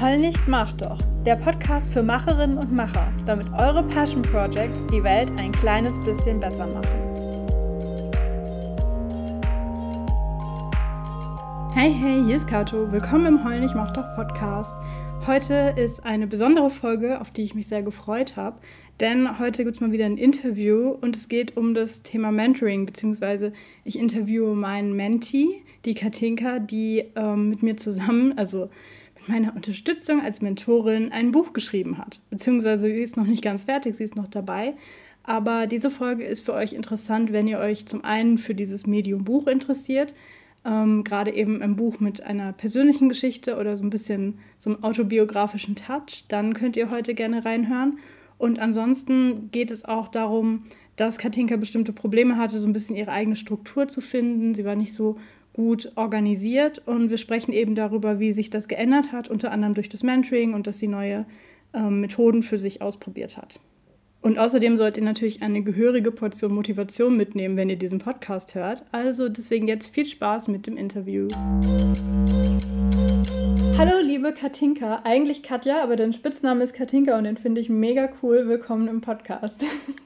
Heul nicht, mach doch. Der Podcast für Macherinnen und Macher, damit eure Passion Projects die Welt ein kleines bisschen besser machen. Hey, hey, hier ist Kato. Willkommen im Heul nicht, mach doch Podcast. Heute ist eine besondere Folge, auf die ich mich sehr gefreut habe, denn heute gibt es mal wieder ein Interview und es geht um das Thema Mentoring, beziehungsweise ich interviewe meinen Mentee, die Katinka, die ähm, mit mir zusammen, also mit meiner Unterstützung als Mentorin ein Buch geschrieben hat. Beziehungsweise sie ist noch nicht ganz fertig, sie ist noch dabei. Aber diese Folge ist für euch interessant, wenn ihr euch zum einen für dieses Medium Buch interessiert, ähm, gerade eben ein Buch mit einer persönlichen Geschichte oder so ein bisschen so einem autobiografischen Touch, dann könnt ihr heute gerne reinhören. Und ansonsten geht es auch darum, dass Katinka bestimmte Probleme hatte, so ein bisschen ihre eigene Struktur zu finden. Sie war nicht so gut organisiert und wir sprechen eben darüber, wie sich das geändert hat, unter anderem durch das Mentoring und dass sie neue ähm, Methoden für sich ausprobiert hat. Und außerdem sollt ihr natürlich eine gehörige Portion Motivation mitnehmen, wenn ihr diesen Podcast hört. Also deswegen jetzt viel Spaß mit dem Interview. Hallo, liebe Katinka. Eigentlich Katja, aber dein Spitzname ist Katinka und den finde ich mega cool. Willkommen im Podcast.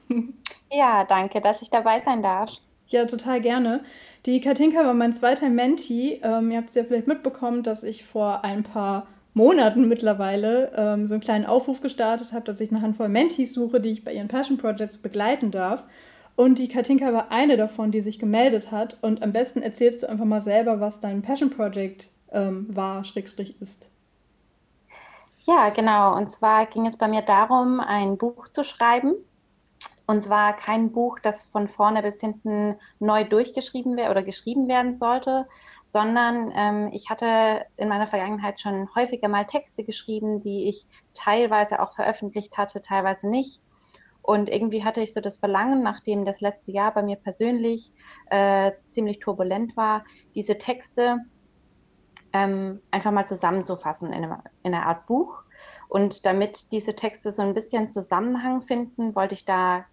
Ja, danke, dass ich dabei sein darf. Ja, total gerne. Die Katinka war mein zweiter Menti. Ähm, ihr habt es ja vielleicht mitbekommen, dass ich vor ein paar Monaten mittlerweile ähm, so einen kleinen Aufruf gestartet habe, dass ich eine Handvoll Mentis suche, die ich bei ihren Passion Projects begleiten darf. Und die Katinka war eine davon, die sich gemeldet hat. Und am besten erzählst du einfach mal selber, was dein Passion Project ähm, war, Schrägstrich ist. Ja, genau. Und zwar ging es bei mir darum, ein Buch zu schreiben und zwar kein Buch, das von vorne bis hinten neu durchgeschrieben wird oder geschrieben werden sollte, sondern ähm, ich hatte in meiner Vergangenheit schon häufiger mal Texte geschrieben, die ich teilweise auch veröffentlicht hatte, teilweise nicht. Und irgendwie hatte ich so das Verlangen, nachdem das letzte Jahr bei mir persönlich äh, ziemlich turbulent war, diese Texte ähm, einfach mal zusammenzufassen in, einem, in einer Art Buch. Und damit diese Texte so ein bisschen Zusammenhang finden, wollte ich da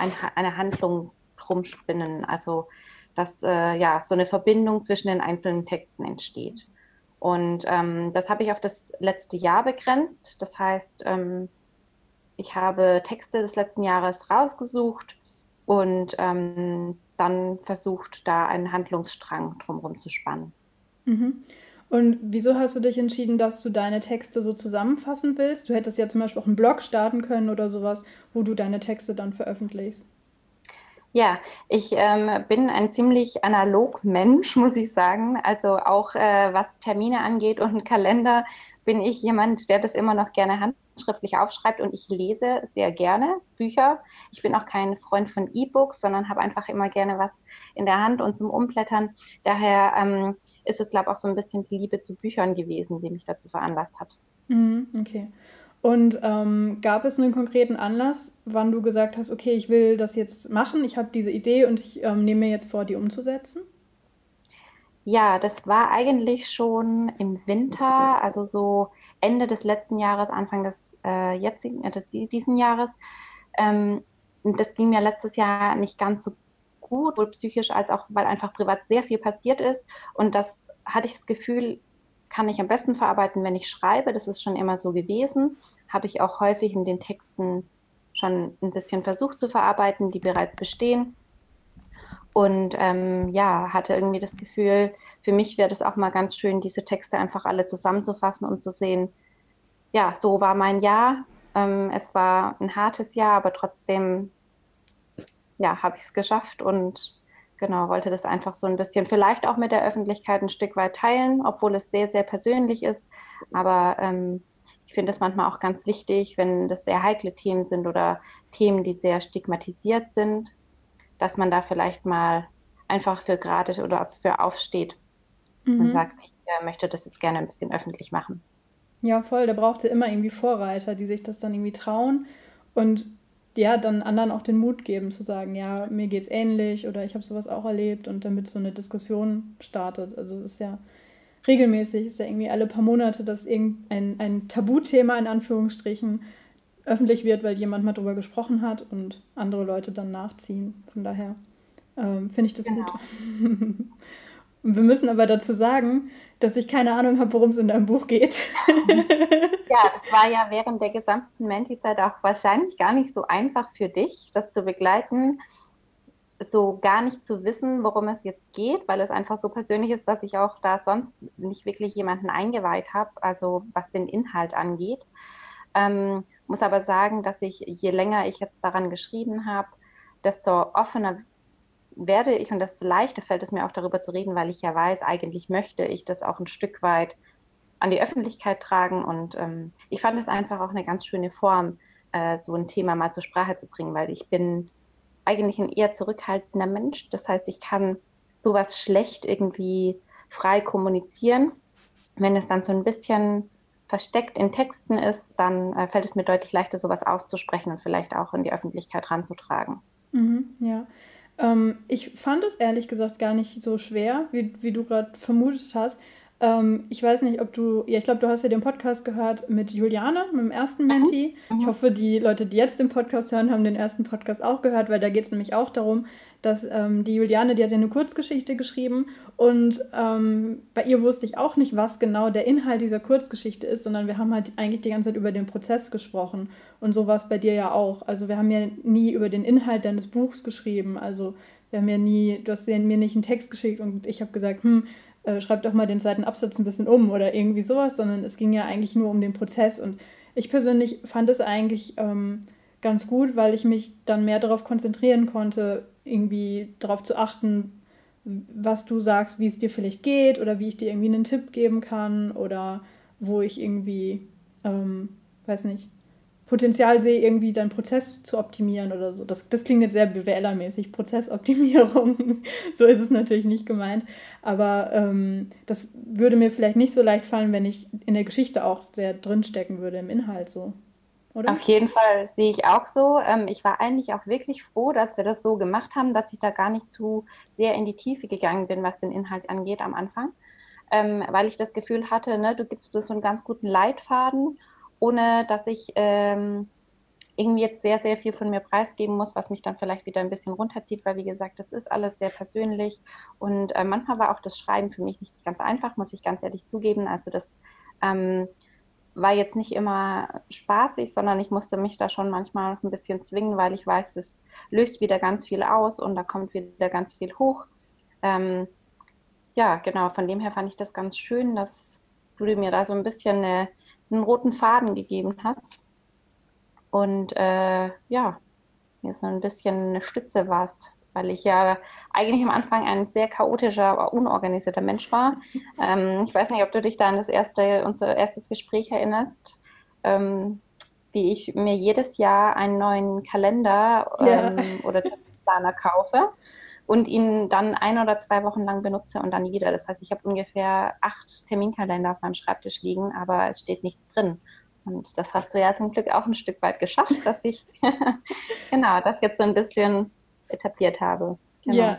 ein, eine Handlung drum spinnen. Also dass äh, ja so eine Verbindung zwischen den einzelnen Texten entsteht. Und ähm, das habe ich auf das letzte Jahr begrenzt. Das heißt, ähm, ich habe Texte des letzten Jahres rausgesucht und ähm, dann versucht, da einen Handlungsstrang drumherum zu spannen. Mhm. Und wieso hast du dich entschieden, dass du deine Texte so zusammenfassen willst? Du hättest ja zum Beispiel auch einen Blog starten können oder sowas, wo du deine Texte dann veröffentlichst. Ja, ich ähm, bin ein ziemlich analog Mensch, muss ich sagen. Also auch äh, was Termine angeht und Kalender bin ich jemand, der das immer noch gerne handschriftlich aufschreibt und ich lese sehr gerne Bücher. Ich bin auch kein Freund von E-Books, sondern habe einfach immer gerne was in der Hand und zum Umblättern. Daher ähm, ist es, glaube ich, auch so ein bisschen die Liebe zu Büchern gewesen, die mich dazu veranlasst hat. Mhm, okay. Und ähm, gab es einen konkreten Anlass, wann du gesagt hast, okay, ich will das jetzt machen, ich habe diese Idee und ich ähm, nehme mir jetzt vor, die umzusetzen? Ja, das war eigentlich schon im Winter, also so Ende des letzten Jahres, Anfang des äh, jetzigen, äh, des diesen Jahres. Ähm, das ging mir letztes Jahr nicht ganz so gut, sowohl psychisch als auch, weil einfach privat sehr viel passiert ist. Und das hatte ich das Gefühl, kann ich am besten verarbeiten, wenn ich schreibe. Das ist schon immer so gewesen. Habe ich auch häufig in den Texten schon ein bisschen versucht zu verarbeiten, die bereits bestehen. Und ähm, ja, hatte irgendwie das Gefühl, für mich wäre das auch mal ganz schön, diese Texte einfach alle zusammenzufassen und zu sehen, ja, so war mein Jahr. Ähm, es war ein hartes Jahr, aber trotzdem, ja, habe ich es geschafft und genau, wollte das einfach so ein bisschen vielleicht auch mit der Öffentlichkeit ein Stück weit teilen, obwohl es sehr, sehr persönlich ist. Aber ähm, ich finde es manchmal auch ganz wichtig, wenn das sehr heikle Themen sind oder Themen, die sehr stigmatisiert sind, dass man da vielleicht mal einfach für gerade oder für aufsteht mhm. und sagt, ich äh, möchte das jetzt gerne ein bisschen öffentlich machen. Ja, voll. Da braucht es immer irgendwie Vorreiter, die sich das dann irgendwie trauen. Und ja, dann anderen auch den Mut geben, zu sagen, ja, mir geht's ähnlich oder ich habe sowas auch erlebt und damit so eine Diskussion startet. Also es ist ja regelmäßig, ist ja irgendwie alle paar Monate, dass irgendein ein Tabuthema in Anführungsstrichen öffentlich wird, weil jemand mal drüber gesprochen hat und andere Leute dann nachziehen. Von daher ähm, finde ich das genau. gut. Wir müssen aber dazu sagen, dass ich keine Ahnung habe, worum es in deinem Buch geht. ja, das war ja während der gesamten Menti-Zeit auch wahrscheinlich gar nicht so einfach für dich, das zu begleiten, so gar nicht zu wissen, worum es jetzt geht, weil es einfach so persönlich ist, dass ich auch da sonst nicht wirklich jemanden eingeweiht habe, also was den Inhalt angeht. Ähm, muss aber sagen, dass ich, je länger ich jetzt daran geschrieben habe, desto offener werde ich und desto leichter fällt es mir auch darüber zu reden, weil ich ja weiß, eigentlich möchte ich das auch ein Stück weit an die Öffentlichkeit tragen. Und ähm, ich fand es einfach auch eine ganz schöne Form, äh, so ein Thema mal zur Sprache zu bringen, weil ich bin eigentlich ein eher zurückhaltender Mensch. Das heißt, ich kann sowas schlecht irgendwie frei kommunizieren. Wenn es dann so ein bisschen versteckt in Texten ist, dann äh, fällt es mir deutlich leichter, sowas auszusprechen und vielleicht auch in die Öffentlichkeit ranzutragen. Mhm, ja. Ähm, ich fand es ehrlich gesagt gar nicht so schwer, wie, wie du gerade vermutet hast. Ähm, ich weiß nicht, ob du, ja, ich glaube, du hast ja den Podcast gehört mit Juliane, mit dem ersten Menti. Mhm. Ich hoffe, die Leute, die jetzt den Podcast hören, haben den ersten Podcast auch gehört, weil da geht es nämlich auch darum, dass ähm, die Juliane, die hat ja eine Kurzgeschichte geschrieben und ähm, bei ihr wusste ich auch nicht, was genau der Inhalt dieser Kurzgeschichte ist, sondern wir haben halt eigentlich die ganze Zeit über den Prozess gesprochen und so war es bei dir ja auch. Also wir haben ja nie über den Inhalt deines Buchs geschrieben, also wir haben ja nie, du hast mir nicht einen Text geschickt und ich habe gesagt, hm, äh, schreib doch mal den zweiten Absatz ein bisschen um oder irgendwie sowas, sondern es ging ja eigentlich nur um den Prozess. Und ich persönlich fand es eigentlich ähm, ganz gut, weil ich mich dann mehr darauf konzentrieren konnte, irgendwie darauf zu achten, was du sagst, wie es dir vielleicht geht oder wie ich dir irgendwie einen Tipp geben kann oder wo ich irgendwie, ähm, weiß nicht, Potenzial sehe, irgendwie deinen Prozess zu optimieren oder so. Das, das klingt jetzt sehr BWLer-mäßig, Prozessoptimierung. so ist es natürlich nicht gemeint. Aber ähm, das würde mir vielleicht nicht so leicht fallen, wenn ich in der Geschichte auch sehr drinstecken würde im Inhalt so. Oder? Auf jeden Fall sehe ich auch so. Ähm, ich war eigentlich auch wirklich froh, dass wir das so gemacht haben, dass ich da gar nicht zu sehr in die Tiefe gegangen bin, was den Inhalt angeht am Anfang. Ähm, weil ich das Gefühl hatte, ne, du gibst so einen ganz guten Leitfaden ohne dass ich ähm, irgendwie jetzt sehr, sehr viel von mir preisgeben muss, was mich dann vielleicht wieder ein bisschen runterzieht, weil wie gesagt, das ist alles sehr persönlich und äh, manchmal war auch das Schreiben für mich nicht ganz einfach, muss ich ganz ehrlich zugeben. Also das ähm, war jetzt nicht immer spaßig, sondern ich musste mich da schon manchmal ein bisschen zwingen, weil ich weiß, das löst wieder ganz viel aus und da kommt wieder ganz viel hoch. Ähm, ja, genau, von dem her fand ich das ganz schön, dass du mir da so ein bisschen eine einen roten Faden gegeben hast. Und äh, ja, mir so ein bisschen eine Stütze warst, weil ich ja eigentlich am Anfang ein sehr chaotischer, unorganisierter Mensch war. Ähm, ich weiß nicht, ob du dich da an das erste, unser erstes Gespräch erinnerst, ähm, wie ich mir jedes Jahr einen neuen Kalender ähm, ja. oder Planer kaufe und ihn dann ein oder zwei Wochen lang benutze und dann wieder. Das heißt, ich habe ungefähr acht Terminkalender auf meinem Schreibtisch liegen, aber es steht nichts drin. Und das hast du ja zum Glück auch ein Stück weit geschafft, dass ich genau das jetzt so ein bisschen etabliert habe. Genau. Ja,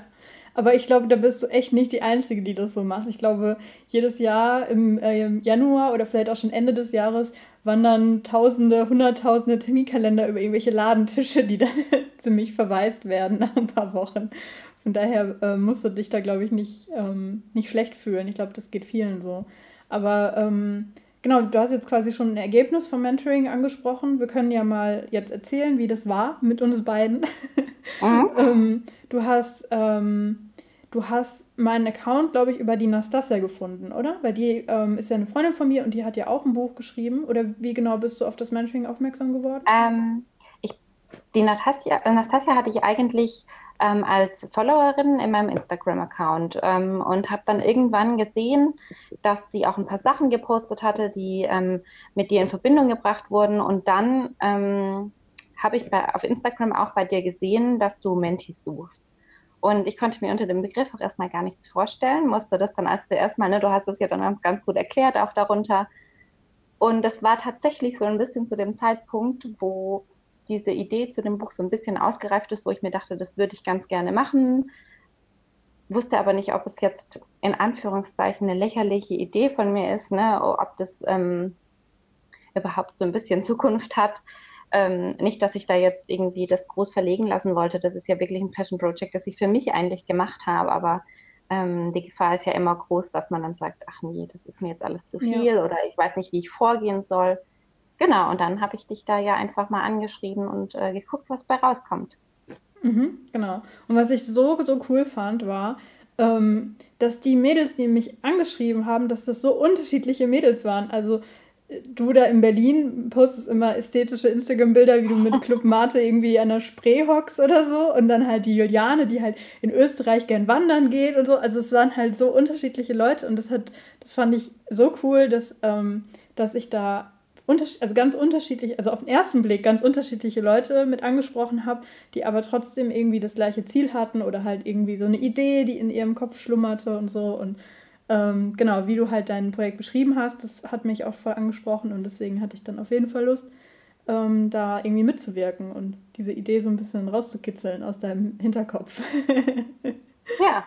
aber ich glaube, da bist du echt nicht die Einzige, die das so macht. Ich glaube, jedes Jahr im, äh, im Januar oder vielleicht auch schon Ende des Jahres wandern Tausende, Hunderttausende Terminkalender über irgendwelche Ladentische, die dann ziemlich verwaist werden nach ein paar Wochen. Von daher äh, musst du dich da, glaube ich, nicht, ähm, nicht schlecht fühlen. Ich glaube, das geht vielen so. Aber ähm, genau, du hast jetzt quasi schon ein Ergebnis vom Mentoring angesprochen. Wir können ja mal jetzt erzählen, wie das war mit uns beiden. Mhm. ähm, du hast. Ähm, du hast meinen Account, glaube ich, über die Nastasia gefunden, oder? Weil die ähm, ist ja eine Freundin von mir und die hat ja auch ein Buch geschrieben. Oder wie genau bist du auf das Mentoring aufmerksam geworden? Ähm, ich, die Nastasia, Nastasia hatte ich eigentlich ähm, als Followerin in meinem Instagram-Account ähm, und habe dann irgendwann gesehen, dass sie auch ein paar Sachen gepostet hatte, die ähm, mit dir in Verbindung gebracht wurden. Und dann ähm, habe ich bei, auf Instagram auch bei dir gesehen, dass du Mentis suchst. Und ich konnte mir unter dem Begriff auch erstmal gar nichts vorstellen, musste das dann als du erstmal, ne, du hast es ja dann ganz, ganz gut erklärt, auch darunter. Und das war tatsächlich so ein bisschen zu dem Zeitpunkt, wo diese Idee zu dem Buch so ein bisschen ausgereift ist, wo ich mir dachte, das würde ich ganz gerne machen. Wusste aber nicht, ob es jetzt in Anführungszeichen eine lächerliche Idee von mir ist, ne? ob das ähm, überhaupt so ein bisschen Zukunft hat. Ähm, nicht, dass ich da jetzt irgendwie das groß verlegen lassen wollte. Das ist ja wirklich ein Passion Project, das ich für mich eigentlich gemacht habe. Aber ähm, die Gefahr ist ja immer groß, dass man dann sagt, ach nee, das ist mir jetzt alles zu viel ja. oder ich weiß nicht, wie ich vorgehen soll. Genau, und dann habe ich dich da ja einfach mal angeschrieben und äh, geguckt, was bei rauskommt. Mhm, genau. Und was ich so, so cool fand, war, ähm, dass die Mädels, die mich angeschrieben haben, dass das so unterschiedliche Mädels waren. Also du da in Berlin postest immer ästhetische Instagram-Bilder, wie du mit Club Mate irgendwie an der Spree hockst oder so. Und dann halt die Juliane, die halt in Österreich gern wandern geht und so. Also es waren halt so unterschiedliche Leute und das hat, das fand ich so cool, dass, ähm, dass ich da also ganz unterschiedlich, also auf den ersten Blick ganz unterschiedliche Leute mit angesprochen habe, die aber trotzdem irgendwie das gleiche Ziel hatten oder halt irgendwie so eine Idee, die in ihrem Kopf schlummerte und so. Und ähm, genau, wie du halt dein Projekt beschrieben hast, das hat mich auch voll angesprochen und deswegen hatte ich dann auf jeden Fall Lust, ähm, da irgendwie mitzuwirken und diese Idee so ein bisschen rauszukitzeln aus deinem Hinterkopf. ja,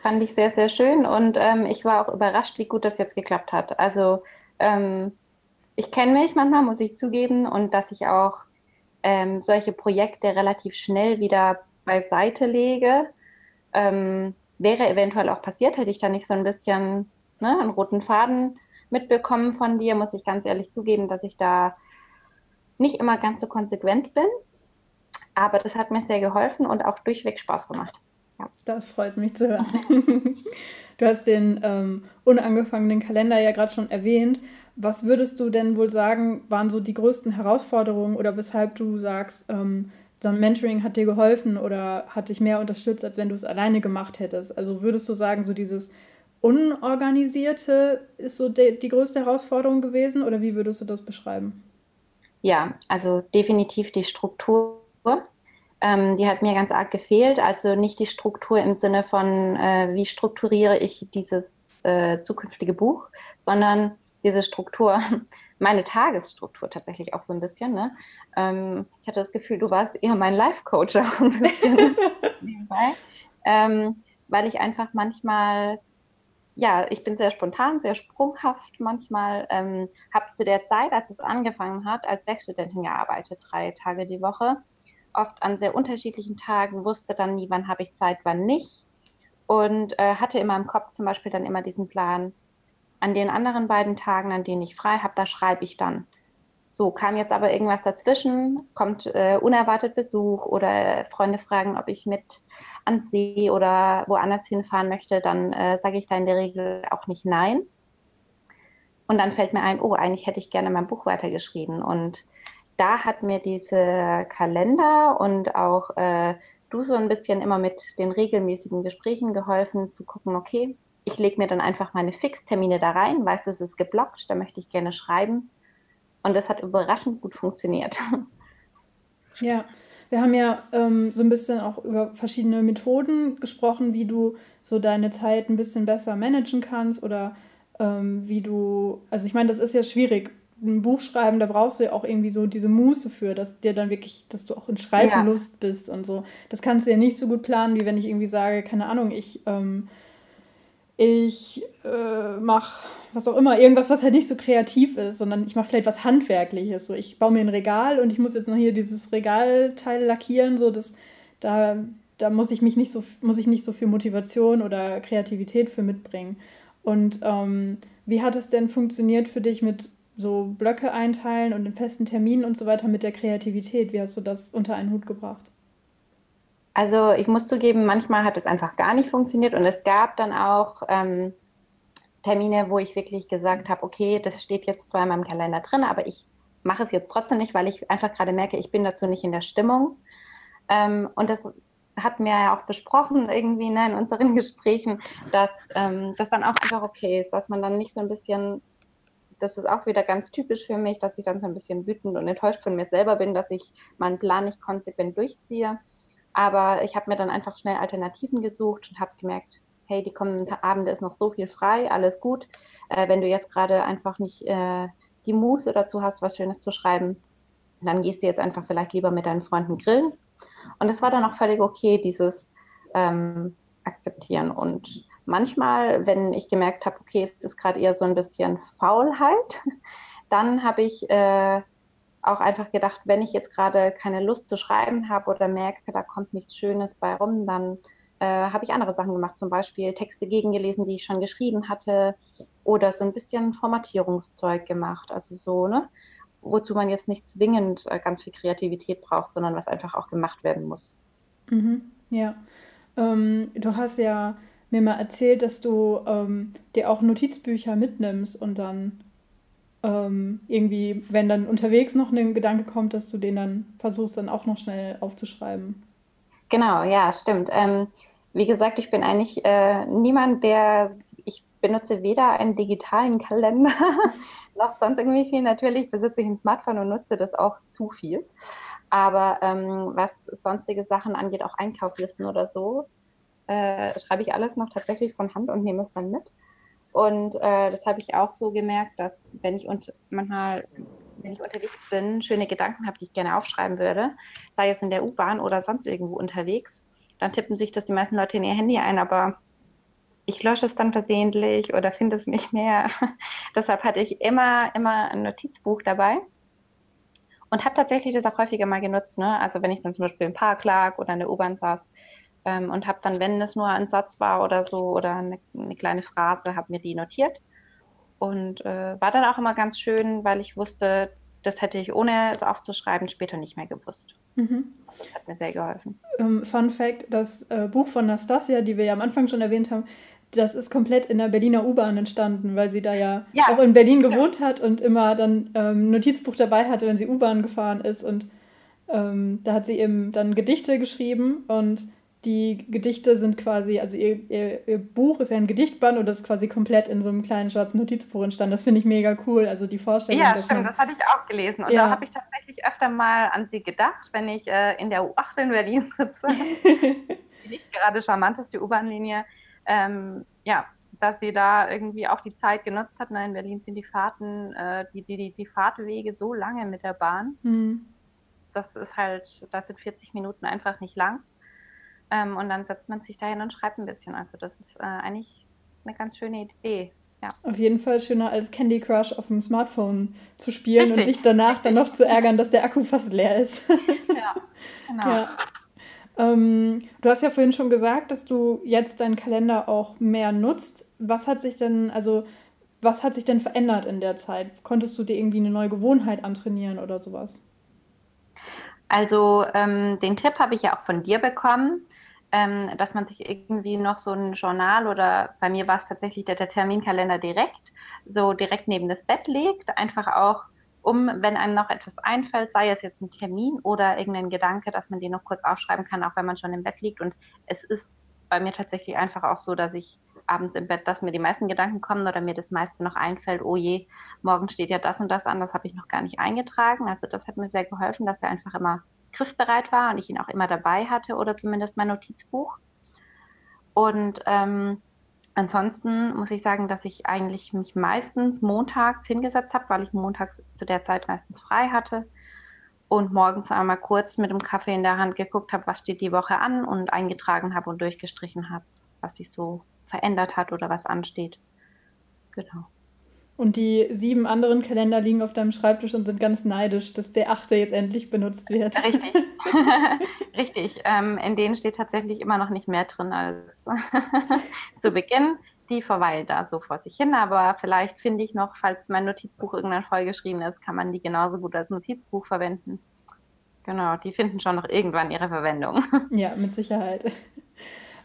fand ich sehr, sehr schön und ähm, ich war auch überrascht, wie gut das jetzt geklappt hat. Also ähm, ich kenne mich manchmal, muss ich zugeben, und dass ich auch ähm, solche Projekte relativ schnell wieder beiseite lege. Ähm, wäre eventuell auch passiert, hätte ich da nicht so ein bisschen ne, einen roten Faden mitbekommen von dir, muss ich ganz ehrlich zugeben, dass ich da nicht immer ganz so konsequent bin. Aber das hat mir sehr geholfen und auch durchweg Spaß gemacht. Ja. Das freut mich zu hören. du hast den ähm, unangefangenen Kalender ja gerade schon erwähnt. Was würdest du denn wohl sagen, waren so die größten Herausforderungen oder weshalb du sagst, ähm, dann Mentoring hat dir geholfen oder hat dich mehr unterstützt, als wenn du es alleine gemacht hättest? Also würdest du sagen, so dieses Unorganisierte ist so die größte Herausforderung gewesen oder wie würdest du das beschreiben? Ja, also definitiv die Struktur. Ähm, die hat mir ganz arg gefehlt. Also nicht die Struktur im Sinne von, äh, wie strukturiere ich dieses äh, zukünftige Buch, sondern diese Struktur, meine Tagesstruktur tatsächlich auch so ein bisschen. Ne? Ähm, ich hatte das Gefühl, du warst eher mein Life-Coach auch ein bisschen nebenbei, ähm, weil ich einfach manchmal, ja, ich bin sehr spontan, sehr sprunghaft manchmal, ähm, habe zu der Zeit, als es angefangen hat, als Werkstudentin gearbeitet, drei Tage die Woche, oft an sehr unterschiedlichen Tagen, wusste dann nie, wann habe ich Zeit, wann nicht und äh, hatte in meinem Kopf zum Beispiel dann immer diesen Plan, an den anderen beiden Tagen, an denen ich frei habe, da schreibe ich dann. So, kam jetzt aber irgendwas dazwischen, kommt äh, unerwartet Besuch oder Freunde fragen, ob ich mit ans See oder woanders hinfahren möchte, dann äh, sage ich da in der Regel auch nicht nein. Und dann fällt mir ein, oh, eigentlich hätte ich gerne mein Buch weitergeschrieben. Und da hat mir diese Kalender und auch äh, du so ein bisschen immer mit den regelmäßigen Gesprächen geholfen, zu gucken, okay, ich lege mir dann einfach meine Fixtermine da rein, weiß, es ist geblockt, da möchte ich gerne schreiben. Und das hat überraschend gut funktioniert. Ja, wir haben ja ähm, so ein bisschen auch über verschiedene Methoden gesprochen, wie du so deine Zeit ein bisschen besser managen kannst oder ähm, wie du, also ich meine, das ist ja schwierig. Ein Buch schreiben, da brauchst du ja auch irgendwie so diese Muße für, dass dir dann wirklich, dass du auch in Schreibenlust ja. bist und so. Das kannst du ja nicht so gut planen, wie wenn ich irgendwie sage, keine Ahnung, ich ähm, ich äh, mache was auch immer, irgendwas, was halt nicht so kreativ ist, sondern ich mache vielleicht was Handwerkliches. So, ich baue mir ein Regal und ich muss jetzt noch hier dieses Regalteil lackieren, so dass da, da muss ich mich nicht so, muss ich nicht so viel Motivation oder Kreativität für mitbringen. Und ähm, wie hat es denn funktioniert für dich mit so Blöcke einteilen und den festen Terminen und so weiter mit der Kreativität? Wie hast du das unter einen Hut gebracht? Also ich muss zugeben, manchmal hat es einfach gar nicht funktioniert und es gab dann auch ähm, Termine, wo ich wirklich gesagt habe, okay, das steht jetzt zwar in meinem Kalender drin, aber ich mache es jetzt trotzdem nicht, weil ich einfach gerade merke, ich bin dazu nicht in der Stimmung. Ähm, und das hatten wir ja auch besprochen irgendwie ne, in unseren Gesprächen, dass ähm, das dann auch einfach okay ist, dass man dann nicht so ein bisschen, das ist auch wieder ganz typisch für mich, dass ich dann so ein bisschen wütend und enttäuscht von mir selber bin, dass ich meinen Plan nicht konsequent durchziehe. Aber ich habe mir dann einfach schnell Alternativen gesucht und habe gemerkt, hey, die kommenden Abende ist noch so viel frei, alles gut. Äh, wenn du jetzt gerade einfach nicht äh, die Muße dazu hast, was Schönes zu schreiben, dann gehst du jetzt einfach vielleicht lieber mit deinen Freunden grillen. Und es war dann auch völlig okay, dieses ähm, Akzeptieren. Und manchmal, wenn ich gemerkt habe, okay, es ist gerade eher so ein bisschen Faulheit, dann habe ich äh, auch einfach gedacht, wenn ich jetzt gerade keine Lust zu schreiben habe oder merke, da kommt nichts Schönes bei rum, dann äh, habe ich andere Sachen gemacht, zum Beispiel Texte gegengelesen, die ich schon geschrieben hatte oder so ein bisschen Formatierungszeug gemacht. Also so, ne? Wozu man jetzt nicht zwingend äh, ganz viel Kreativität braucht, sondern was einfach auch gemacht werden muss. Mhm, ja. Ähm, du hast ja mir mal erzählt, dass du ähm, dir auch Notizbücher mitnimmst und dann ähm, irgendwie, wenn dann unterwegs noch ein Gedanke kommt, dass du den dann versuchst, dann auch noch schnell aufzuschreiben. Genau, ja, stimmt. Ähm, wie gesagt, ich bin eigentlich äh, niemand, der, ich benutze weder einen digitalen Kalender noch sonst irgendwie viel. Natürlich besitze ich ein Smartphone und nutze das auch zu viel. Aber ähm, was sonstige Sachen angeht, auch Einkaufslisten oder so, äh, schreibe ich alles noch tatsächlich von Hand und nehme es dann mit. Und äh, das habe ich auch so gemerkt, dass wenn ich und manchmal, wenn ich unterwegs bin, schöne Gedanken habe, die ich gerne aufschreiben würde, sei es in der U-Bahn oder sonst irgendwo unterwegs, dann tippen sich das die meisten Leute in ihr Handy ein, aber ich lösche es dann versehentlich oder finde es nicht mehr. Deshalb hatte ich immer, immer ein Notizbuch dabei und habe tatsächlich das auch häufiger mal genutzt. Ne? Also wenn ich dann zum Beispiel im Park lag oder in der U-Bahn saß ähm, und habe dann, wenn es nur ein Satz war oder so oder eine, eine kleine Phrase, habe mir die notiert und äh, war dann auch immer ganz schön, weil ich wusste, das hätte ich ohne es aufzuschreiben später nicht mehr gewusst. Mhm. Also das hat mir sehr geholfen. Ähm, Fun Fact: Das äh, Buch von Nastasia, die wir ja am Anfang schon erwähnt haben, das ist komplett in der Berliner U-Bahn entstanden, weil sie da ja, ja, auch in Berlin gewohnt ja. hat und immer dann ähm, Notizbuch dabei hatte, wenn sie U-Bahn gefahren ist. Und ähm, da hat sie eben dann Gedichte geschrieben und die Gedichte sind quasi, also ihr, ihr, ihr, Buch ist ja ein Gedichtband und das ist quasi komplett in so einem kleinen schwarzen Notizbuch entstanden. Das finde ich mega cool. Also die Vorstellung. Ja, stimmt, man, das hatte ich auch gelesen. Und ja. da habe ich tatsächlich öfter mal an sie gedacht, wenn ich äh, in der U8 in Berlin sitze. die nicht gerade charmanteste U-Bahn-Linie. Ähm, ja, dass sie da irgendwie auch die Zeit genutzt hat. Na, in Berlin sind die Fahrten, äh, die, die, die, Fahrtwege so lange mit der Bahn. Mhm. Das ist halt, das sind 40 Minuten einfach nicht lang. Ähm, und dann setzt man sich da hin und schreibt ein bisschen. Also das ist äh, eigentlich eine ganz schöne Idee. Ja. Auf jeden Fall schöner als Candy Crush auf dem Smartphone zu spielen Richtig. und sich danach dann noch zu ärgern, dass der Akku fast leer ist. ja, genau. Ja. Ähm, du hast ja vorhin schon gesagt, dass du jetzt deinen Kalender auch mehr nutzt. Was hat sich denn, also was hat sich denn verändert in der Zeit? Konntest du dir irgendwie eine neue Gewohnheit antrainieren oder sowas? Also ähm, den Tipp habe ich ja auch von dir bekommen ähm, dass man sich irgendwie noch so ein Journal oder bei mir war es tatsächlich der, der Terminkalender direkt, so direkt neben das Bett legt, einfach auch um, wenn einem noch etwas einfällt, sei es jetzt ein Termin oder irgendein Gedanke, dass man den noch kurz aufschreiben kann, auch wenn man schon im Bett liegt. Und es ist bei mir tatsächlich einfach auch so, dass ich abends im Bett, dass mir die meisten Gedanken kommen oder mir das meiste noch einfällt, oh je, morgen steht ja das und das an, das habe ich noch gar nicht eingetragen. Also das hat mir sehr geholfen, dass er einfach immer griffbereit war und ich ihn auch immer dabei hatte oder zumindest mein Notizbuch. Und ähm, ansonsten muss ich sagen, dass ich eigentlich mich meistens montags hingesetzt habe, weil ich montags zu der Zeit meistens frei hatte und morgens einmal kurz mit dem Kaffee in der Hand geguckt habe, was steht die Woche an und eingetragen habe und durchgestrichen habe, was sich so verändert hat oder was ansteht. Genau. Und die sieben anderen Kalender liegen auf deinem Schreibtisch und sind ganz neidisch, dass der achte jetzt endlich benutzt wird. Richtig. Richtig. Ähm, in denen steht tatsächlich immer noch nicht mehr drin als zu Beginn. Die verweilt da so vor sich hin, aber vielleicht finde ich noch, falls mein Notizbuch irgendwann vollgeschrieben ist, kann man die genauso gut als Notizbuch verwenden. Genau, die finden schon noch irgendwann ihre Verwendung. Ja, mit Sicherheit.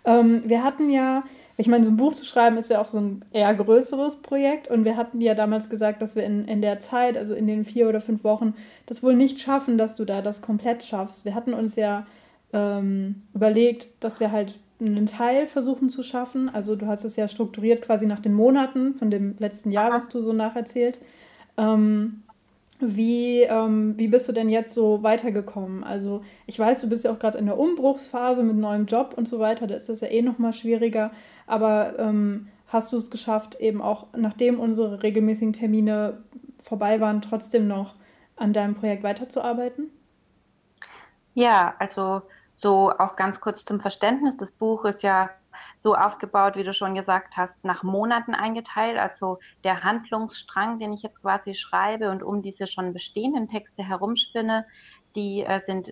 Ähm, wir hatten ja, ich meine, so ein Buch zu schreiben ist ja auch so ein eher größeres Projekt und wir hatten ja damals gesagt, dass wir in, in der Zeit, also in den vier oder fünf Wochen, das wohl nicht schaffen, dass du da das komplett schaffst. Wir hatten uns ja ähm, überlegt, dass wir halt einen Teil versuchen zu schaffen. Also du hast es ja strukturiert quasi nach den Monaten von dem letzten Jahr, was du so nacherzählt. Ähm, wie, ähm, wie bist du denn jetzt so weitergekommen? Also ich weiß, du bist ja auch gerade in der Umbruchsphase mit neuem Job und so weiter, da ist das ja eh nochmal schwieriger. Aber ähm, hast du es geschafft, eben auch nachdem unsere regelmäßigen Termine vorbei waren, trotzdem noch an deinem Projekt weiterzuarbeiten? Ja, also so auch ganz kurz zum Verständnis, das Buch ist ja so aufgebaut, wie du schon gesagt hast, nach Monaten eingeteilt. Also der Handlungsstrang, den ich jetzt quasi schreibe und um diese schon bestehenden Texte herumspinne, die äh, sind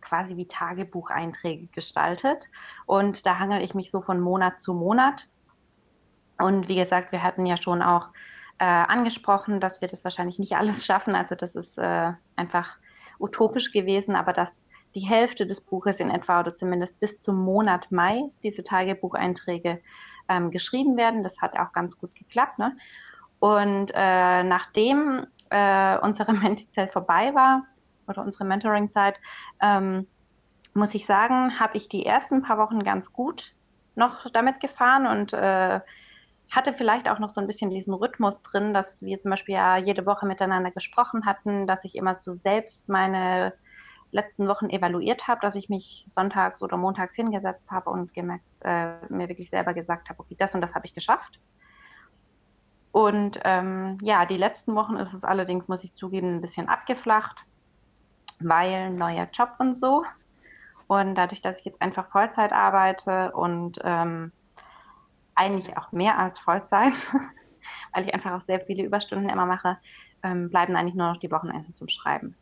quasi wie Tagebucheinträge gestaltet. Und da hangel ich mich so von Monat zu Monat. Und wie gesagt, wir hatten ja schon auch äh, angesprochen, dass wir das wahrscheinlich nicht alles schaffen. Also das ist äh, einfach utopisch gewesen, aber dass die Hälfte des Buches in etwa oder zumindest bis zum Monat Mai diese Tagebucheinträge ähm, geschrieben werden. Das hat auch ganz gut geklappt. Ne? Und äh, nachdem äh, unsere Mentoring-Zeit vorbei war oder unsere Mentoring-Zeit, ähm, muss ich sagen, habe ich die ersten paar Wochen ganz gut noch damit gefahren und äh, hatte vielleicht auch noch so ein bisschen diesen Rhythmus drin, dass wir zum Beispiel ja jede Woche miteinander gesprochen hatten, dass ich immer so selbst meine letzten Wochen evaluiert habe, dass ich mich sonntags oder montags hingesetzt habe und gemerkt, äh, mir wirklich selber gesagt habe, okay, das und das habe ich geschafft. Und ähm, ja, die letzten Wochen ist es allerdings, muss ich zugeben, ein bisschen abgeflacht, weil neuer Job und so. Und dadurch, dass ich jetzt einfach Vollzeit arbeite und ähm, eigentlich auch mehr als Vollzeit, weil ich einfach auch sehr viele Überstunden immer mache, ähm, bleiben eigentlich nur noch die Wochenenden zum Schreiben.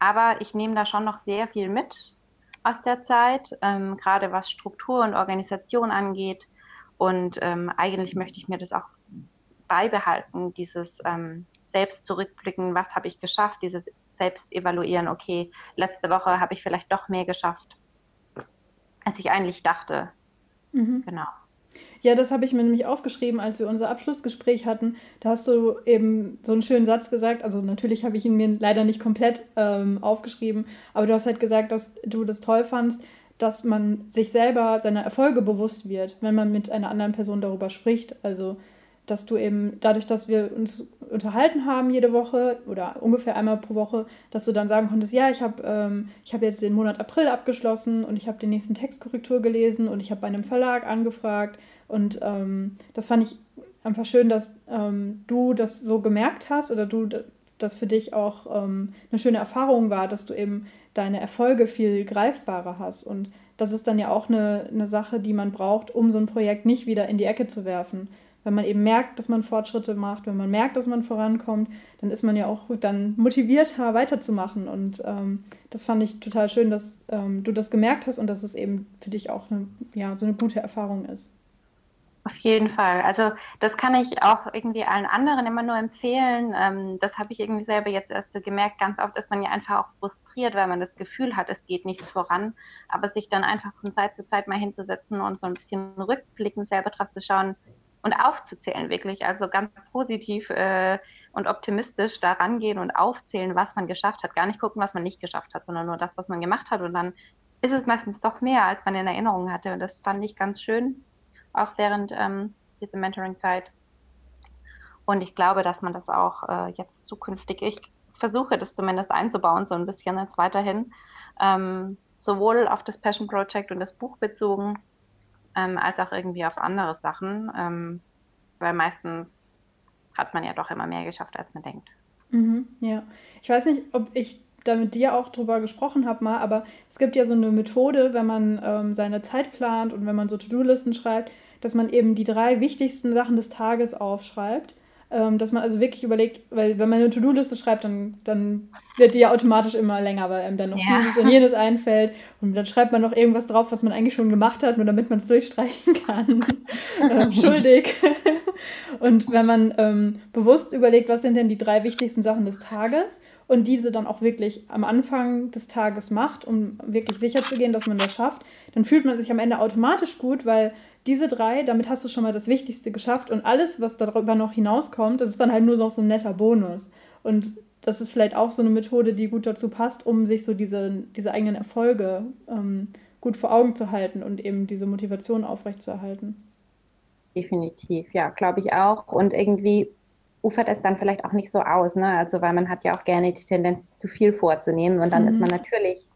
Aber ich nehme da schon noch sehr viel mit aus der Zeit, ähm, gerade was Struktur und Organisation angeht. Und ähm, eigentlich möchte ich mir das auch beibehalten, dieses ähm, selbst zurückblicken, was habe ich geschafft, dieses selbst evaluieren, okay, letzte Woche habe ich vielleicht doch mehr geschafft, als ich eigentlich dachte. Mhm. Genau. Ja, das habe ich mir nämlich aufgeschrieben, als wir unser Abschlussgespräch hatten. Da hast du eben so einen schönen Satz gesagt. Also natürlich habe ich ihn mir leider nicht komplett ähm, aufgeschrieben, aber du hast halt gesagt, dass du das toll fandst, dass man sich selber seiner Erfolge bewusst wird, wenn man mit einer anderen Person darüber spricht. Also dass du eben dadurch, dass wir uns unterhalten haben jede Woche oder ungefähr einmal pro Woche, dass du dann sagen konntest, ja, ich habe ähm, hab jetzt den Monat April abgeschlossen und ich habe den nächsten Textkorrektur gelesen und ich habe bei einem Verlag angefragt. Und ähm, das fand ich einfach schön, dass ähm, du das so gemerkt hast oder du das für dich auch ähm, eine schöne Erfahrung war, dass du eben deine Erfolge viel greifbarer hast. Und das ist dann ja auch eine, eine Sache, die man braucht, um so ein Projekt nicht wieder in die Ecke zu werfen wenn man eben merkt, dass man Fortschritte macht, wenn man merkt, dass man vorankommt, dann ist man ja auch dann motivierter weiterzumachen. Und ähm, das fand ich total schön, dass ähm, du das gemerkt hast und dass es eben für dich auch eine, ja, so eine gute Erfahrung ist. Auf jeden Fall. Also das kann ich auch irgendwie allen anderen immer nur empfehlen. Ähm, das habe ich irgendwie selber jetzt erst so gemerkt. Ganz oft ist man ja einfach auch frustriert, weil man das Gefühl hat, es geht nichts voran. Aber sich dann einfach von Zeit zu Zeit mal hinzusetzen und so ein bisschen rückblickend selber drauf zu schauen, und aufzuzählen, wirklich. Also ganz positiv äh, und optimistisch da rangehen und aufzählen, was man geschafft hat. Gar nicht gucken, was man nicht geschafft hat, sondern nur das, was man gemacht hat. Und dann ist es meistens doch mehr, als man in Erinnerung hatte. Und das fand ich ganz schön, auch während ähm, dieser Mentoring-Zeit. Und ich glaube, dass man das auch äh, jetzt zukünftig, ich versuche das zumindest einzubauen, so ein bisschen jetzt weiterhin, ähm, sowohl auf das Passion Project und das Buch bezogen, ähm, als auch irgendwie auf andere Sachen, ähm, weil meistens hat man ja doch immer mehr geschafft, als man denkt. Mhm, ja, ich weiß nicht, ob ich da mit dir auch drüber gesprochen habe mal, aber es gibt ja so eine Methode, wenn man ähm, seine Zeit plant und wenn man so To-Do-Listen schreibt, dass man eben die drei wichtigsten Sachen des Tages aufschreibt ähm, dass man also wirklich überlegt, weil wenn man eine To-Do-Liste schreibt, dann, dann wird die ja automatisch immer länger, weil einem dann noch ja. dieses und jenes einfällt und dann schreibt man noch irgendwas drauf, was man eigentlich schon gemacht hat, nur damit man es durchstreichen kann. ähm, schuldig. und wenn man ähm, bewusst überlegt, was sind denn die drei wichtigsten Sachen des Tages und diese dann auch wirklich am Anfang des Tages macht, um wirklich sicher zu gehen, dass man das schafft, dann fühlt man sich am Ende automatisch gut, weil diese drei, damit hast du schon mal das Wichtigste geschafft und alles, was darüber noch hinauskommt, das ist dann halt nur noch so ein netter Bonus. Und das ist vielleicht auch so eine Methode, die gut dazu passt, um sich so diese, diese eigenen Erfolge ähm, gut vor Augen zu halten und eben diese Motivation aufrechtzuerhalten. Definitiv, ja, glaube ich auch. Und irgendwie ufert es dann vielleicht auch nicht so aus, ne? Also weil man hat ja auch gerne die Tendenz, zu viel vorzunehmen und dann mhm. ist man natürlich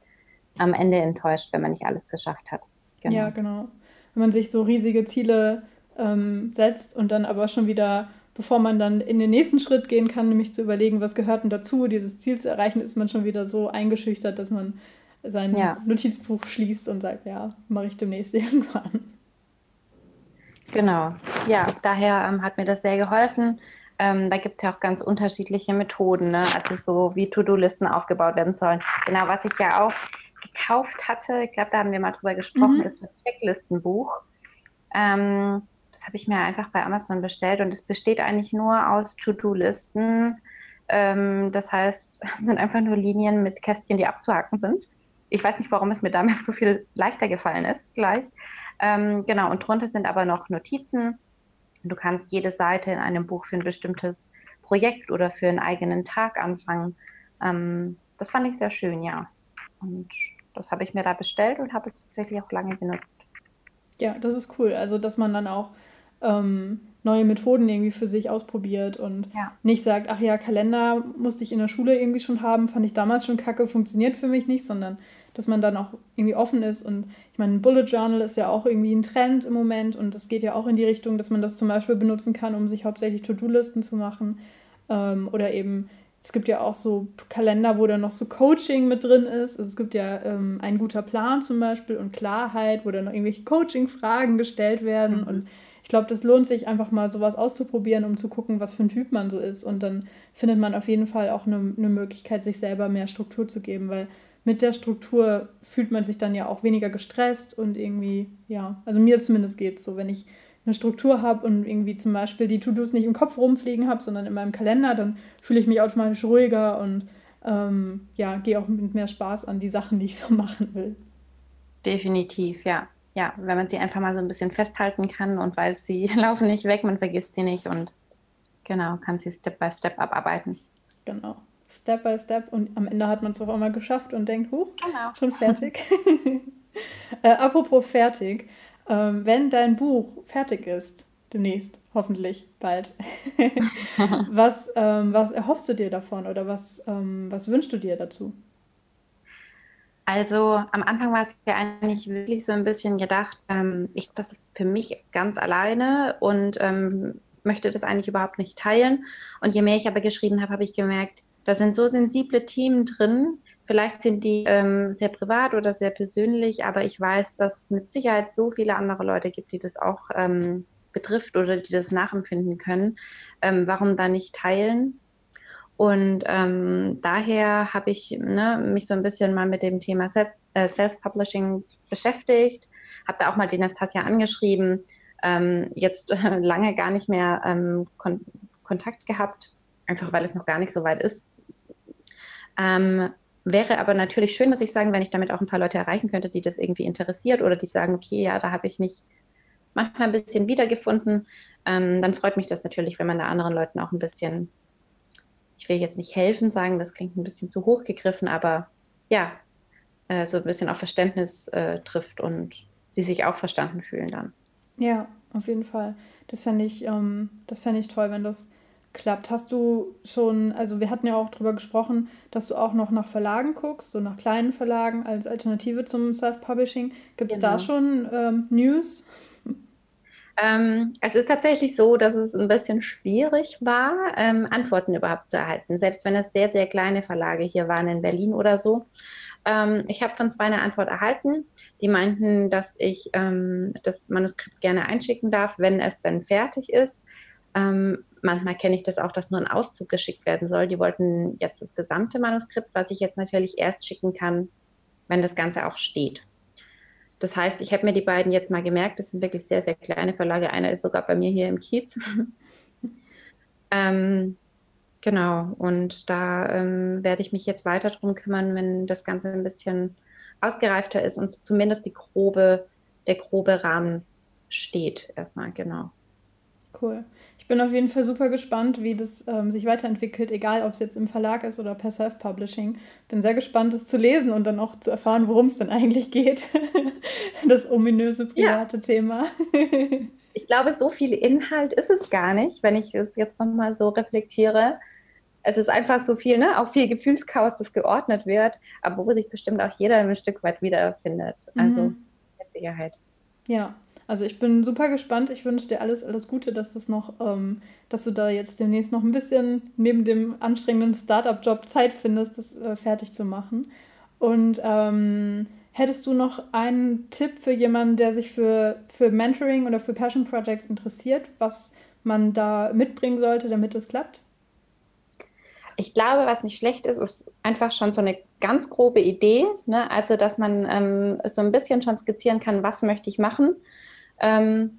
am Ende enttäuscht, wenn man nicht alles geschafft hat. Genau. Ja, genau wenn man sich so riesige Ziele ähm, setzt und dann aber schon wieder, bevor man dann in den nächsten Schritt gehen kann, nämlich zu überlegen, was gehört denn dazu, dieses Ziel zu erreichen, ist man schon wieder so eingeschüchtert, dass man sein ja. Notizbuch schließt und sagt, ja, mache ich demnächst irgendwann. Genau, ja, daher ähm, hat mir das sehr geholfen. Ähm, da gibt es ja auch ganz unterschiedliche Methoden, ne? also so wie To-Do-Listen aufgebaut werden sollen. Genau, was ich ja auch gekauft hatte, ich glaube, da haben wir mal drüber gesprochen, mhm. ist ein Checklistenbuch. Ähm, das habe ich mir einfach bei Amazon bestellt und es besteht eigentlich nur aus To-Do-Listen. Ähm, das heißt, es sind einfach nur Linien mit Kästchen, die abzuhaken sind. Ich weiß nicht, warum es mir damit so viel leichter gefallen ist gleich. Ähm, genau, und drunter sind aber noch Notizen. Du kannst jede Seite in einem Buch für ein bestimmtes Projekt oder für einen eigenen Tag anfangen. Ähm, das fand ich sehr schön, ja. Und das habe ich mir da bestellt und habe es tatsächlich auch lange benutzt. Ja, das ist cool. Also, dass man dann auch ähm, neue Methoden irgendwie für sich ausprobiert und ja. nicht sagt, ach ja, Kalender musste ich in der Schule irgendwie schon haben, fand ich damals schon kacke, funktioniert für mich nicht, sondern dass man dann auch irgendwie offen ist. Und ich meine, ein Bullet Journal ist ja auch irgendwie ein Trend im Moment und das geht ja auch in die Richtung, dass man das zum Beispiel benutzen kann, um sich hauptsächlich To-Do-Listen zu machen. Ähm, oder eben, es gibt ja auch so Kalender, wo dann noch so Coaching mit drin ist. Also es gibt ja ähm, ein guter Plan zum Beispiel und Klarheit, wo dann noch irgendwelche Coaching-Fragen gestellt werden. Mhm. Und ich glaube, das lohnt sich einfach mal sowas auszuprobieren, um zu gucken, was für ein Typ man so ist. Und dann findet man auf jeden Fall auch eine, eine Möglichkeit, sich selber mehr Struktur zu geben, weil mit der Struktur fühlt man sich dann ja auch weniger gestresst und irgendwie, ja, also mir zumindest geht es so, wenn ich eine Struktur habe und irgendwie zum Beispiel die To-Dos nicht im Kopf rumfliegen habe, sondern in meinem Kalender, dann fühle ich mich automatisch ruhiger und ähm, ja, gehe auch mit mehr Spaß an die Sachen, die ich so machen will. Definitiv, ja. Ja, wenn man sie einfach mal so ein bisschen festhalten kann und weiß, sie laufen nicht weg, man vergisst sie nicht und genau, kann sie Step by Step abarbeiten. Genau. Step by Step und am Ende hat man es auch immer geschafft und denkt, huch, genau. schon fertig. äh, apropos fertig, ähm, wenn dein Buch fertig ist, demnächst, hoffentlich bald, was, ähm, was erhoffst du dir davon oder was, ähm, was wünschst du dir dazu? Also am Anfang war es ja eigentlich wirklich so ein bisschen gedacht, ähm, ich das für mich ganz alleine und ähm, möchte das eigentlich überhaupt nicht teilen. Und je mehr ich aber geschrieben habe, habe ich gemerkt, da sind so sensible Themen drin. Vielleicht sind die ähm, sehr privat oder sehr persönlich, aber ich weiß, dass es mit Sicherheit so viele andere Leute gibt, die das auch ähm, betrifft oder die das nachempfinden können. Ähm, warum da nicht teilen? Und ähm, daher habe ich ne, mich so ein bisschen mal mit dem Thema äh, Self-Publishing beschäftigt, habe da auch mal die Nastasia angeschrieben, ähm, jetzt äh, lange gar nicht mehr ähm, Kon Kontakt gehabt, einfach weil es noch gar nicht so weit ist. Ähm, wäre aber natürlich schön, muss ich sagen, wenn ich damit auch ein paar Leute erreichen könnte, die das irgendwie interessiert oder die sagen, okay, ja, da habe ich mich manchmal ein bisschen wiedergefunden. Ähm, dann freut mich das natürlich, wenn man da anderen Leuten auch ein bisschen, ich will jetzt nicht helfen sagen, das klingt ein bisschen zu hoch gegriffen, aber ja, äh, so ein bisschen auf Verständnis äh, trifft und sie sich auch verstanden fühlen dann. Ja, auf jeden Fall. Das fände ich, ähm, das ich toll, wenn das klappt. Hast du schon, also wir hatten ja auch darüber gesprochen, dass du auch noch nach Verlagen guckst, so nach kleinen Verlagen als Alternative zum Self-Publishing. Gibt es genau. da schon ähm, News? Ähm, es ist tatsächlich so, dass es ein bisschen schwierig war, ähm, Antworten überhaupt zu erhalten, selbst wenn es sehr, sehr kleine Verlage hier waren in Berlin oder so. Ähm, ich habe von zwei eine Antwort erhalten. Die meinten, dass ich ähm, das Manuskript gerne einschicken darf, wenn es dann fertig ist. Ähm, manchmal kenne ich das auch, dass nur ein Auszug geschickt werden soll. Die wollten jetzt das gesamte Manuskript, was ich jetzt natürlich erst schicken kann, wenn das Ganze auch steht. Das heißt, ich habe mir die beiden jetzt mal gemerkt, das sind wirklich sehr, sehr kleine Verlage. Einer ist sogar bei mir hier im Kiez. ähm, genau, und da ähm, werde ich mich jetzt weiter drum kümmern, wenn das Ganze ein bisschen ausgereifter ist und zumindest die grobe, der grobe Rahmen steht erstmal, genau. Cool. Ich bin auf jeden Fall super gespannt, wie das ähm, sich weiterentwickelt, egal ob es jetzt im Verlag ist oder per Self-Publishing. Bin sehr gespannt, es zu lesen und dann auch zu erfahren, worum es denn eigentlich geht. das ominöse private ja. Thema. ich glaube, so viel Inhalt ist es gar nicht, wenn ich es jetzt nochmal so reflektiere. Es ist einfach so viel, ne? auch viel Gefühlschaos, das geordnet wird, aber wo sich bestimmt auch jeder ein Stück weit wiederfindet. Also mhm. mit Sicherheit. Ja, also ich bin super gespannt. Ich wünsche dir alles, alles Gute, dass das noch, ähm, dass du da jetzt demnächst noch ein bisschen neben dem anstrengenden Startup-Job Zeit findest, das äh, fertig zu machen. Und ähm, hättest du noch einen Tipp für jemanden, der sich für, für Mentoring oder für Passion Projects interessiert, was man da mitbringen sollte, damit es klappt? ich glaube, was nicht schlecht ist, ist einfach schon so eine ganz grobe Idee. Ne? Also, dass man ähm, so ein bisschen schon skizzieren kann, was möchte ich machen. Ähm,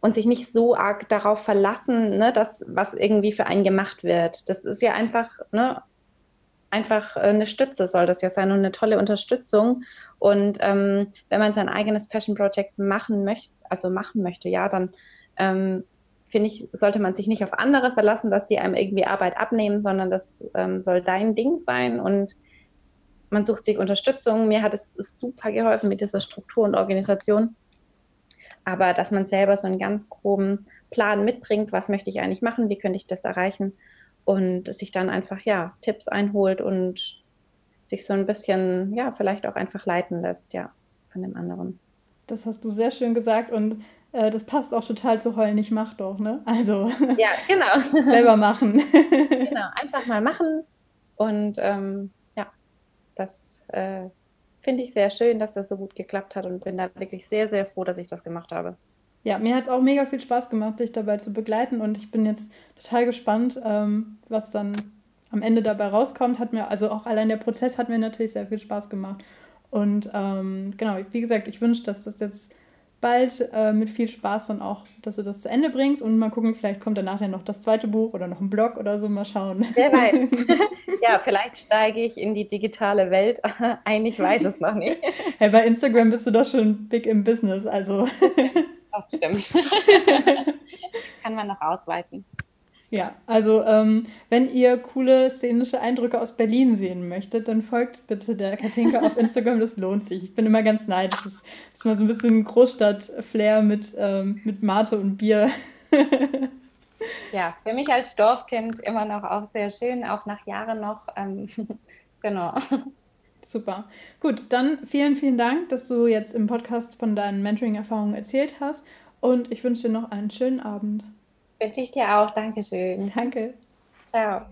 und sich nicht so arg darauf verlassen, ne, dass was irgendwie für einen gemacht wird. Das ist ja einfach, ne, einfach eine Stütze soll das ja sein und eine tolle Unterstützung. Und ähm, wenn man sein eigenes Passion Project machen möchte, also machen möchte, ja, dann ähm, finde ich, sollte man sich nicht auf andere verlassen, dass die einem irgendwie Arbeit abnehmen, sondern das ähm, soll dein Ding sein und man sucht sich Unterstützung. Mir hat es super geholfen mit dieser Struktur und Organisation. Aber dass man selber so einen ganz groben Plan mitbringt, was möchte ich eigentlich machen, wie könnte ich das erreichen und sich dann einfach ja Tipps einholt und sich so ein bisschen ja vielleicht auch einfach leiten lässt, ja, von dem anderen. Das hast du sehr schön gesagt und äh, das passt auch total zu heulen, ich mach doch, ne? Also ja, genau. selber machen. genau, einfach mal machen und ähm, ja, das äh, finde ich sehr schön, dass das so gut geklappt hat und bin da wirklich sehr, sehr froh, dass ich das gemacht habe. Ja, mir hat es auch mega viel Spaß gemacht, dich dabei zu begleiten und ich bin jetzt total gespannt, ähm, was dann am Ende dabei rauskommt. Hat mir, also auch allein der Prozess hat mir natürlich sehr viel Spaß gemacht. Und ähm, genau, wie gesagt, ich wünsche, dass das jetzt bald äh, mit viel Spaß dann auch, dass du das zu Ende bringst und mal gucken, vielleicht kommt danach ja noch das zweite Buch oder noch ein Blog oder so, mal schauen. Wer weiß. ja, vielleicht steige ich in die digitale Welt ein, ich weiß es noch nicht. Hey, bei Instagram bist du doch schon big im Business, also. Das stimmt. Kann man noch ausweiten. Ja, also ähm, wenn ihr coole szenische Eindrücke aus Berlin sehen möchtet, dann folgt bitte der Katinka auf Instagram, das lohnt sich. Ich bin immer ganz neidisch. Das ist mal so ein bisschen Großstadt-Flair mit, ähm, mit Mate und Bier. ja, für mich als Dorfkind immer noch auch sehr schön, auch nach Jahren noch. Ähm, genau. Super. Gut, dann vielen, vielen Dank, dass du jetzt im Podcast von deinen Mentoring-Erfahrungen erzählt hast und ich wünsche dir noch einen schönen Abend. Wünsche ich dir auch. Dankeschön. Danke. Ciao.